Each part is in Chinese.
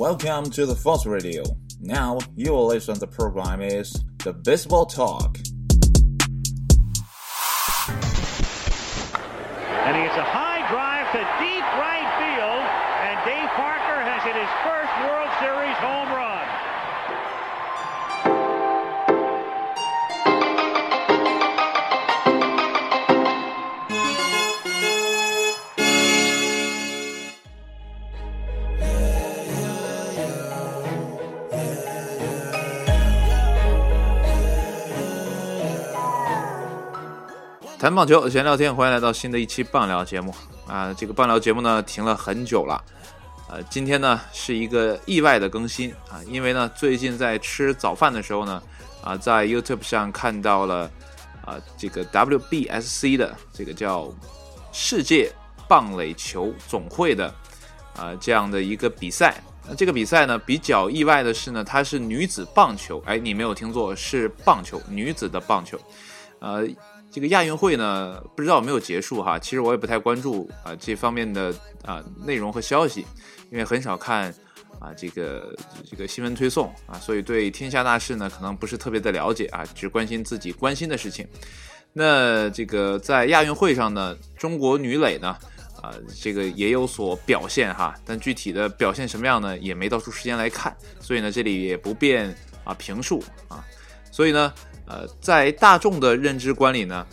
Welcome to the Force Radio. Now you will listen. The program is the Baseball Talk. And he a high drive to deep right field, and Dave Parker has hit his first World Series home run. 谈棒球，闲聊天，欢迎来到新的一期棒聊节目啊！这个棒聊节目呢停了很久了，呃，今天呢是一个意外的更新啊，因为呢最近在吃早饭的时候呢，啊，在 YouTube 上看到了啊这个 WBSC 的这个叫世界棒垒球总会的啊这样的一个比赛。那这个比赛呢比较意外的是呢，它是女子棒球，哎，你没有听错，是棒球，女子的棒球，呃。这个亚运会呢，不知道有没有结束哈？其实我也不太关注啊这方面的啊内容和消息，因为很少看啊这个这个新闻推送啊，所以对天下大事呢可能不是特别的了解啊，只关心自己关心的事情。那这个在亚运会上呢，中国女垒呢啊这个也有所表现哈，但具体的表现什么样呢，也没到出时间来看，所以呢这里也不便啊评述啊，所以呢。呃，在大众的认知观里呢，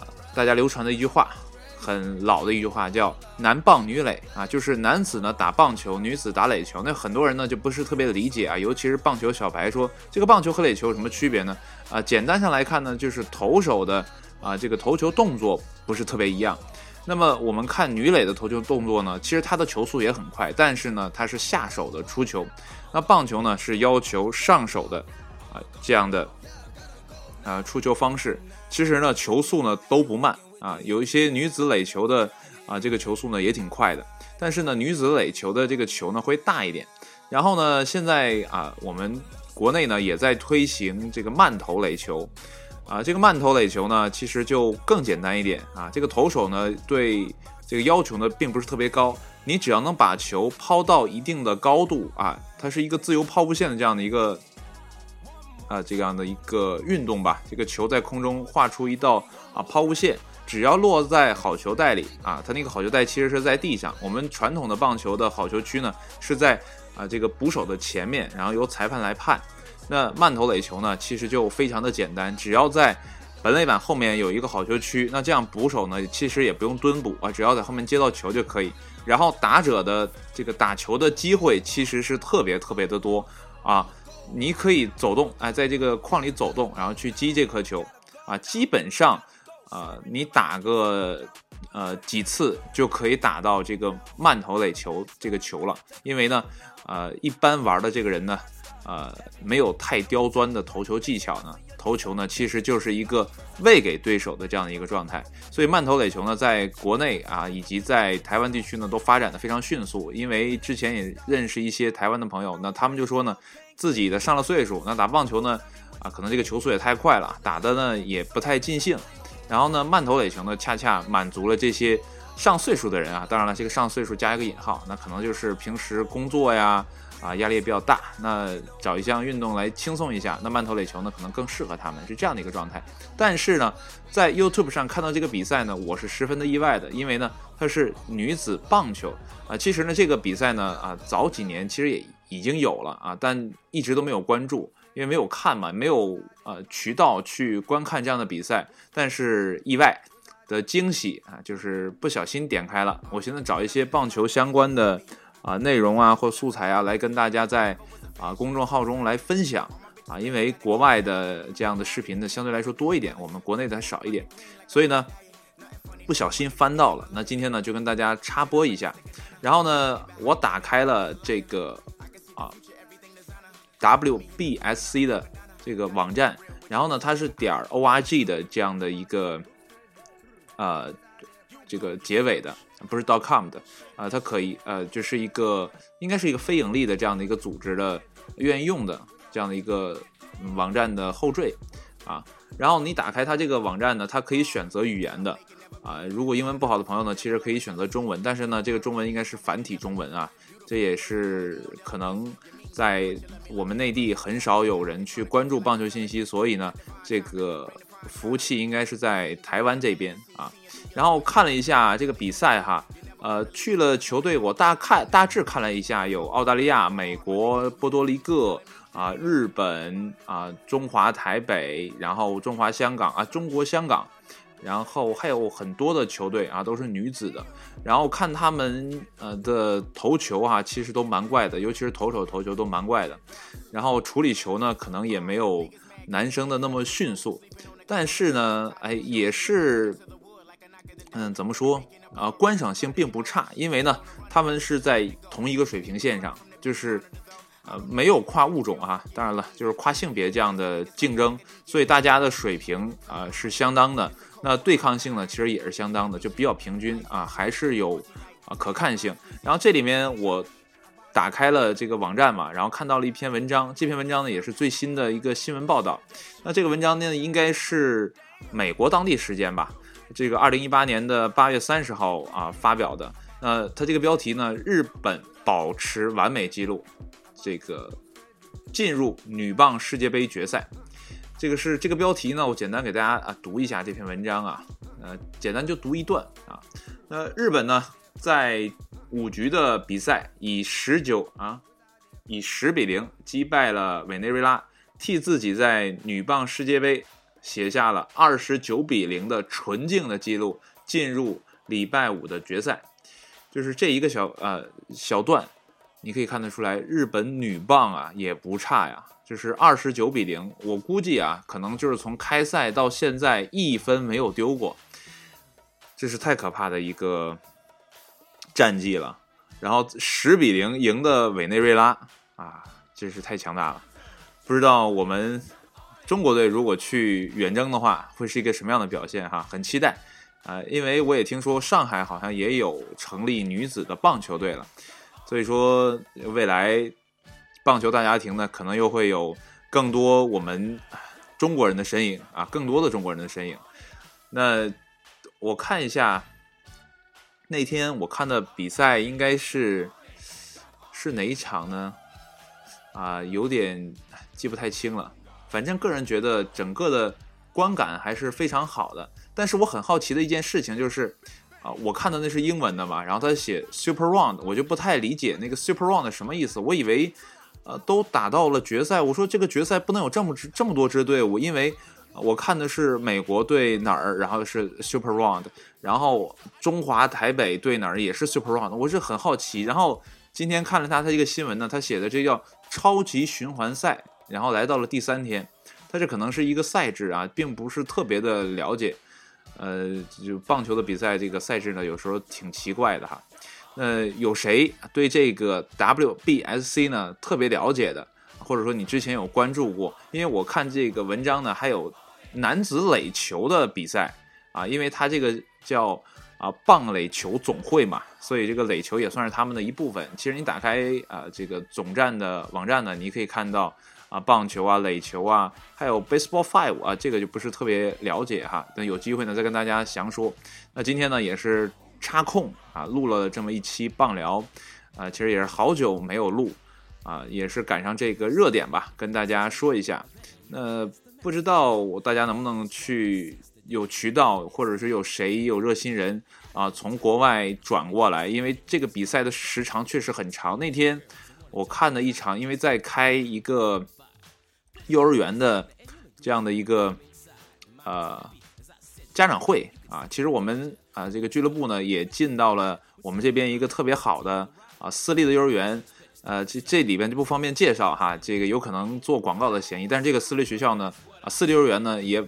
呃，大家流传的一句话，很老的一句话叫“男棒女垒”啊，就是男子呢打棒球，女子打垒球。那很多人呢就不是特别的理解啊，尤其是棒球小白说这个棒球和垒球有什么区别呢？啊，简单上来看呢，就是投手的啊这个投球动作不是特别一样。那么我们看女垒的投球动作呢，其实它的球速也很快，但是呢它是下手的出球，那棒球呢是要求上手的啊这样的。啊，出球方式其实呢，球速呢都不慢啊，有一些女子垒球的啊，这个球速呢也挺快的。但是呢，女子垒球的这个球呢会大一点。然后呢，现在啊，我们国内呢也在推行这个慢投垒球啊，这个慢投垒球呢其实就更简单一点啊，这个投手呢对这个要求呢并不是特别高，你只要能把球抛到一定的高度啊，它是一个自由抛物线的这样的一个。啊，这样的一个运动吧，这个球在空中画出一道啊抛物线，只要落在好球带里啊，它那个好球带其实是在地上。我们传统的棒球的好球区呢是在啊这个捕手的前面，然后由裁判来判。那慢投垒球呢，其实就非常的简单，只要在本垒板后面有一个好球区，那这样捕手呢其实也不用蹲捕啊，只要在后面接到球就可以。然后打者的这个打球的机会其实是特别特别的多啊。你可以走动，啊，在这个框里走动，然后去击这颗球，啊，基本上，呃，你打个呃几次就可以打到这个慢投垒球这个球了。因为呢，呃，一般玩的这个人呢，呃，没有太刁钻的投球技巧呢，投球呢其实就是一个喂给对手的这样的一个状态。所以慢投垒球呢，在国内啊以及在台湾地区呢都发展的非常迅速。因为之前也认识一些台湾的朋友，那他们就说呢。自己的上了岁数，那打棒球呢，啊，可能这个球速也太快了，打的呢也不太尽兴。然后呢，慢投垒球呢，恰恰满足了这些上岁数的人啊。当然了，这个上岁数加一个引号，那可能就是平时工作呀，啊，压力也比较大，那找一项运动来轻松一下，那慢投垒球呢，可能更适合他们，是这样的一个状态。但是呢，在 YouTube 上看到这个比赛呢，我是十分的意外的，因为呢，它是女子棒球啊。其实呢，这个比赛呢，啊，早几年其实也。已经有了啊，但一直都没有关注，因为没有看嘛，没有呃渠道去观看这样的比赛。但是意外的惊喜啊，就是不小心点开了。我现在找一些棒球相关的啊内容啊或素材啊，来跟大家在啊公众号中来分享啊，因为国外的这样的视频呢相对来说多一点，我们国内的还少一点，所以呢不小心翻到了。那今天呢就跟大家插播一下，然后呢我打开了这个。啊，WBSC 的这个网站，然后呢，它是点 org 的这样的一个呃这个结尾的，不是 .dot .com 的啊，它可以呃就是一个应该是一个非盈利的这样的一个组织的愿意用的这样的一个网站的后缀啊，然后你打开它这个网站呢，它可以选择语言的啊，如果英文不好的朋友呢，其实可以选择中文，但是呢，这个中文应该是繁体中文啊，这也是可能在我们内地很少有人去关注棒球信息，所以呢，这个服务器应该是在台湾这边啊。然后看了一下这个比赛哈，呃，去了球队，我大看大致看了一下，有澳大利亚、美国、波多黎各啊、日本啊、中华台北，然后中华香港啊、中国香港。然后还有很多的球队啊，都是女子的。然后看他们呃的投球啊，其实都蛮怪的，尤其是投手投球都蛮怪的。然后处理球呢，可能也没有男生的那么迅速。但是呢，哎，也是，嗯，怎么说啊？观赏性并不差，因为呢，他们是在同一个水平线上，就是呃没有跨物种啊。当然了，就是跨性别这样的竞争，所以大家的水平啊是相当的。那对抗性呢，其实也是相当的，就比较平均啊，还是有啊可看性。然后这里面我打开了这个网站嘛，然后看到了一篇文章，这篇文章呢也是最新的一个新闻报道。那这个文章呢应该是美国当地时间吧，这个二零一八年的八月三十号啊发表的。那它这个标题呢，日本保持完美记录，这个进入女棒世界杯决赛。这个是这个标题呢，我简单给大家啊读一下这篇文章啊，呃，简单就读一段啊。那日本呢，在五局的比赛以十九啊，以十比零击败了委内瑞拉，替自己在女棒世界杯写下了二十九比零的纯净的记录，进入礼拜五的决赛。就是这一个小呃小段，你可以看得出来，日本女棒啊也不差呀。就是二十九比零，我估计啊，可能就是从开赛到现在一分没有丢过，这是太可怕的一个战绩了。然后十比零赢的委内瑞拉啊，真是太强大了。不知道我们中国队如果去远征的话，会是一个什么样的表现哈？很期待啊，因为我也听说上海好像也有成立女子的棒球队了，所以说未来。棒球大家庭呢，可能又会有更多我们中国人的身影啊，更多的中国人的身影。那我看一下，那天我看的比赛应该是是哪一场呢？啊，有点记不太清了。反正个人觉得整个的观感还是非常好的。但是我很好奇的一件事情就是，啊，我看的那是英文的嘛，然后他写 Super Round，我就不太理解那个 Super Round 什么意思。我以为。呃，都打到了决赛。我说这个决赛不能有这么这么多支队伍，因为我看的是美国对哪儿，然后是 Super Round，然后中华台北对哪儿也是 Super Round。我是很好奇。然后今天看了他他一个新闻呢，他写的这叫超级循环赛，然后来到了第三天，他这可能是一个赛制啊，并不是特别的了解。呃，就棒球的比赛这个赛制呢，有时候挺奇怪的哈。呃，有谁对这个 WBSC 呢特别了解的，或者说你之前有关注过？因为我看这个文章呢，还有男子垒球的比赛啊，因为它这个叫啊棒垒球总会嘛，所以这个垒球也算是他们的一部分。其实你打开啊这个总站的网站呢，你可以看到啊棒球啊垒球啊，还有 Baseball Five 啊，这个就不是特别了解哈。等有机会呢再跟大家详说。那今天呢也是。插空啊，录了这么一期棒聊，啊，其实也是好久没有录，啊，也是赶上这个热点吧，跟大家说一下。那不知道我大家能不能去有渠道，或者是有谁有热心人啊，从国外转过来，因为这个比赛的时长确实很长。那天我看了一场，因为在开一个幼儿园的这样的一个呃家长会啊，其实我们。啊，这个俱乐部呢也进到了我们这边一个特别好的啊私立的幼儿园，呃，这这里边就不方便介绍哈，这个有可能做广告的嫌疑。但是这个私立学校呢，私立幼儿园呢也，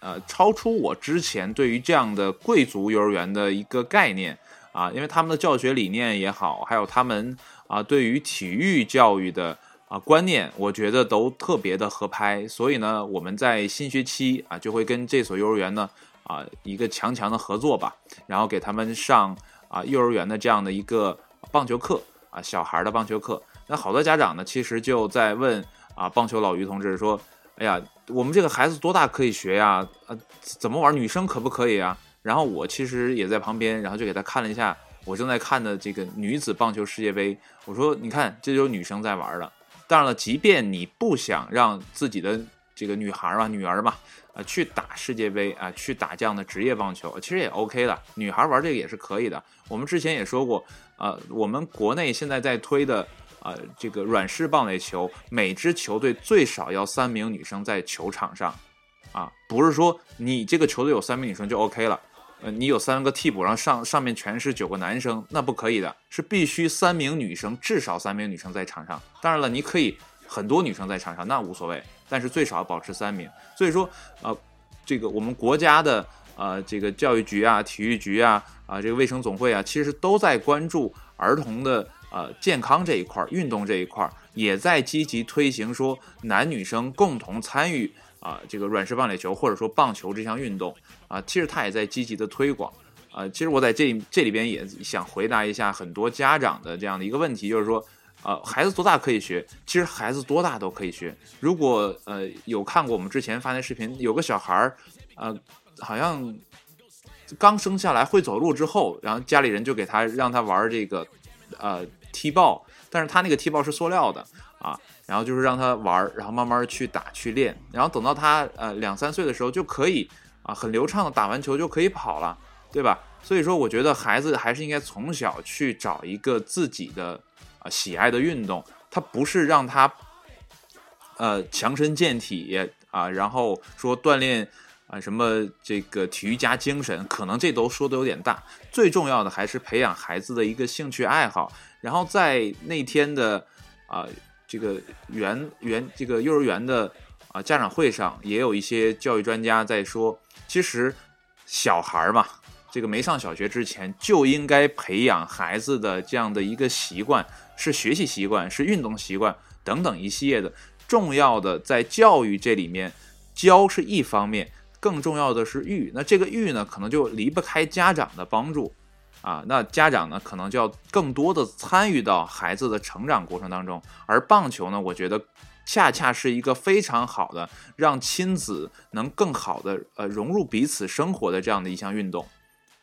呃，超出我之前对于这样的贵族幼儿园的一个概念啊，因为他们的教学理念也好，还有他们啊对于体育教育的啊观念，我觉得都特别的合拍。所以呢，我们在新学期啊就会跟这所幼儿园呢。啊，一个强强的合作吧，然后给他们上啊幼儿园的这样的一个棒球课啊，小孩的棒球课。那好多家长呢，其实就在问啊，棒球老于同志说：“哎呀，我们这个孩子多大可以学呀？呃，怎么玩？女生可不可以啊？然后我其实也在旁边，然后就给他看了一下我正在看的这个女子棒球世界杯。我说，你看，这就是女生在玩的。当然了，即便你不想让自己的这个女孩嘛、女儿嘛，啊，去打世界杯啊，去打这样的职业棒球，其实也 OK 的。女孩玩这个也是可以的。我们之前也说过，呃，我们国内现在在推的。啊，这个软式棒垒球，每支球队最少要三名女生在球场上，啊，不是说你这个球队有三名女生就 OK 了，呃，你有三个替补，然后上上面全是九个男生，那不可以的，是必须三名女生，至少三名女生在场上。当然了，你可以很多女生在场上，那无所谓，但是最少保持三名。所以说，呃，这个我们国家的呃这个教育局啊、体育局啊、啊这个卫生总会啊，其实都在关注儿童的。呃，健康这一块儿，运动这一块儿，也在积极推行，说男女生共同参与啊，这个软式棒垒球或者说棒球这项运动啊，其实他也在积极的推广啊。其实我在这这里边也想回答一下很多家长的这样的一个问题，就是说，呃，孩子多大可以学？其实孩子多大都可以学。如果呃有看过我们之前发那视频，有个小孩儿，呃，好像刚生下来会走路之后，然后家里人就给他让他玩这个，呃。踢爆，但是他那个踢爆是塑料的啊，然后就是让他玩，然后慢慢去打去练，然后等到他呃两三岁的时候就可以啊很流畅的打完球就可以跑了，对吧？所以说我觉得孩子还是应该从小去找一个自己的啊喜爱的运动，他不是让他呃强身健体啊，然后说锻炼啊什么这个体育加精神，可能这都说的有点大，最重要的还是培养孩子的一个兴趣爱好。然后在那天的啊这个园园这个幼儿园的啊家长会上，也有一些教育专家在说，其实小孩儿嘛，这个没上小学之前就应该培养孩子的这样的一个习惯，是学习习惯，是运动习惯等等一系列的重要的，在教育这里面教是一方面，更重要的是育。那这个育呢，可能就离不开家长的帮助。啊，那家长呢，可能就要更多的参与到孩子的成长过程当中，而棒球呢，我觉得恰恰是一个非常好的让亲子能更好的呃融入彼此生活的这样的一项运动。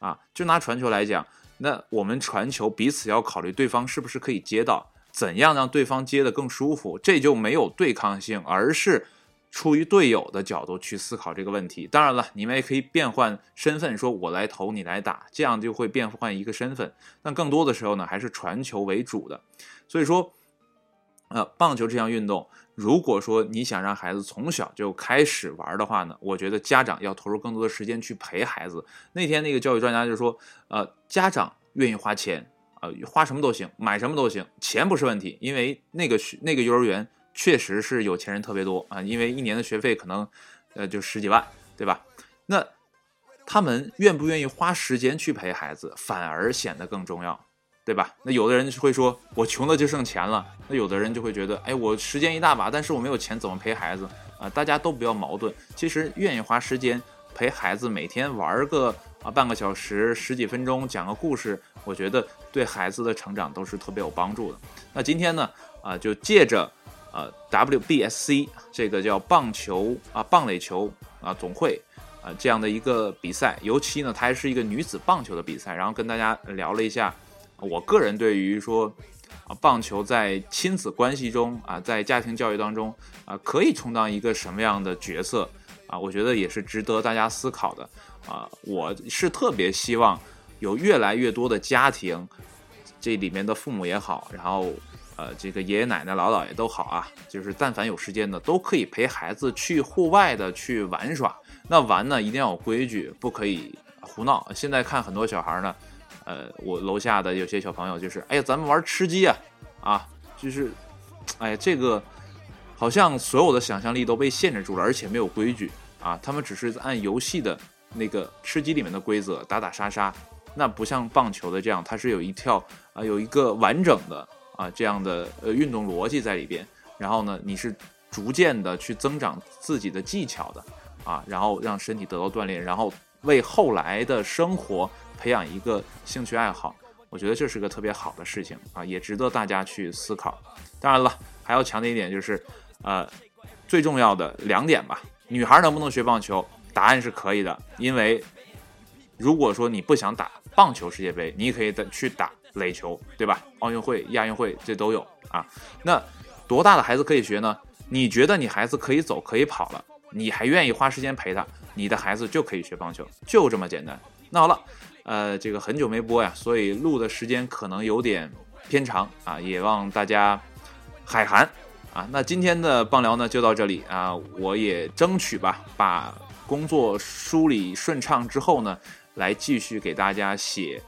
啊，就拿传球来讲，那我们传球彼此要考虑对方是不是可以接到，怎样让对方接的更舒服，这就没有对抗性，而是。出于队友的角度去思考这个问题，当然了，你们也可以变换身份，说我来投，你来打，这样就会变换一个身份。但更多的时候呢，还是传球为主的。所以说，呃，棒球这项运动，如果说你想让孩子从小就开始玩的话呢，我觉得家长要投入更多的时间去陪孩子。那天那个教育专家就说，呃，家长愿意花钱，呃，花什么都行，买什么都行，钱不是问题，因为那个那个幼儿园。确实是有钱人特别多啊，因为一年的学费可能，呃，就十几万，对吧？那他们愿不愿意花时间去陪孩子，反而显得更重要，对吧？那有的人会说，我穷的就剩钱了；那有的人就会觉得，哎，我时间一大把，但是我没有钱，怎么陪孩子啊？大家都不要矛盾。其实愿意花时间陪孩子，每天玩个啊半个小时、十几分钟，讲个故事，我觉得对孩子的成长都是特别有帮助的。那今天呢，啊，就借着。呃，WBSC 这个叫棒球啊棒垒球啊总会啊这样的一个比赛，尤其呢它还是一个女子棒球的比赛，然后跟大家聊了一下，我个人对于说啊棒球在亲子关系中啊在家庭教育当中啊可以充当一个什么样的角色？啊，我觉得也是值得大家思考的。啊，我是特别希望有越来越多的家庭，这里面的父母也好，然后。呃，这个爷爷奶奶、姥姥爷都好啊，就是但凡有时间的，都可以陪孩子去户外的去玩耍。那玩呢，一定要有规矩，不可以胡闹。现在看很多小孩呢，呃，我楼下的有些小朋友就是，哎呀，咱们玩吃鸡啊，啊，就是，哎，这个好像所有的想象力都被限制住了，而且没有规矩啊。他们只是按游戏的那个吃鸡里面的规则打打杀杀，那不像棒球的这样，它是有一跳啊，有一个完整的。啊，这样的呃运动逻辑在里边，然后呢，你是逐渐的去增长自己的技巧的，啊，然后让身体得到锻炼，然后为后来的生活培养一个兴趣爱好，我觉得这是个特别好的事情啊，也值得大家去思考。当然了，还要强调一点就是，呃，最重要的两点吧，女孩能不能学棒球？答案是可以的，因为如果说你不想打棒球世界杯，你也可以再去打垒球，对吧？奥运会、亚运会这都有啊。那多大的孩子可以学呢？你觉得你孩子可以走可以跑了，你还愿意花时间陪他，你的孩子就可以学棒球，就这么简单。那好了，呃，这个很久没播呀，所以录的时间可能有点偏长啊，也望大家海涵啊。那今天的棒聊呢就到这里啊，我也争取吧，把工作梳理顺畅之后呢，来继续给大家写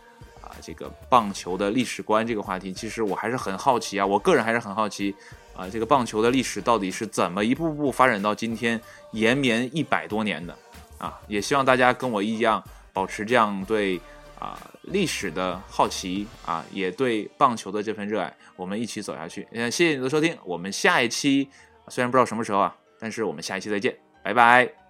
这个棒球的历史观这个话题。其实我还是很好奇啊，我个人还是很好奇。啊，这个棒球的历史到底是怎么一步步发展到今天延绵一百多年的？啊，也希望大家跟我一样保持这样对啊历史的好奇啊，也对棒球的这份热爱，我们一起走下去。嗯，谢谢你的收听，我们下一期虽然不知道什么时候啊，但是我们下一期再见，拜拜。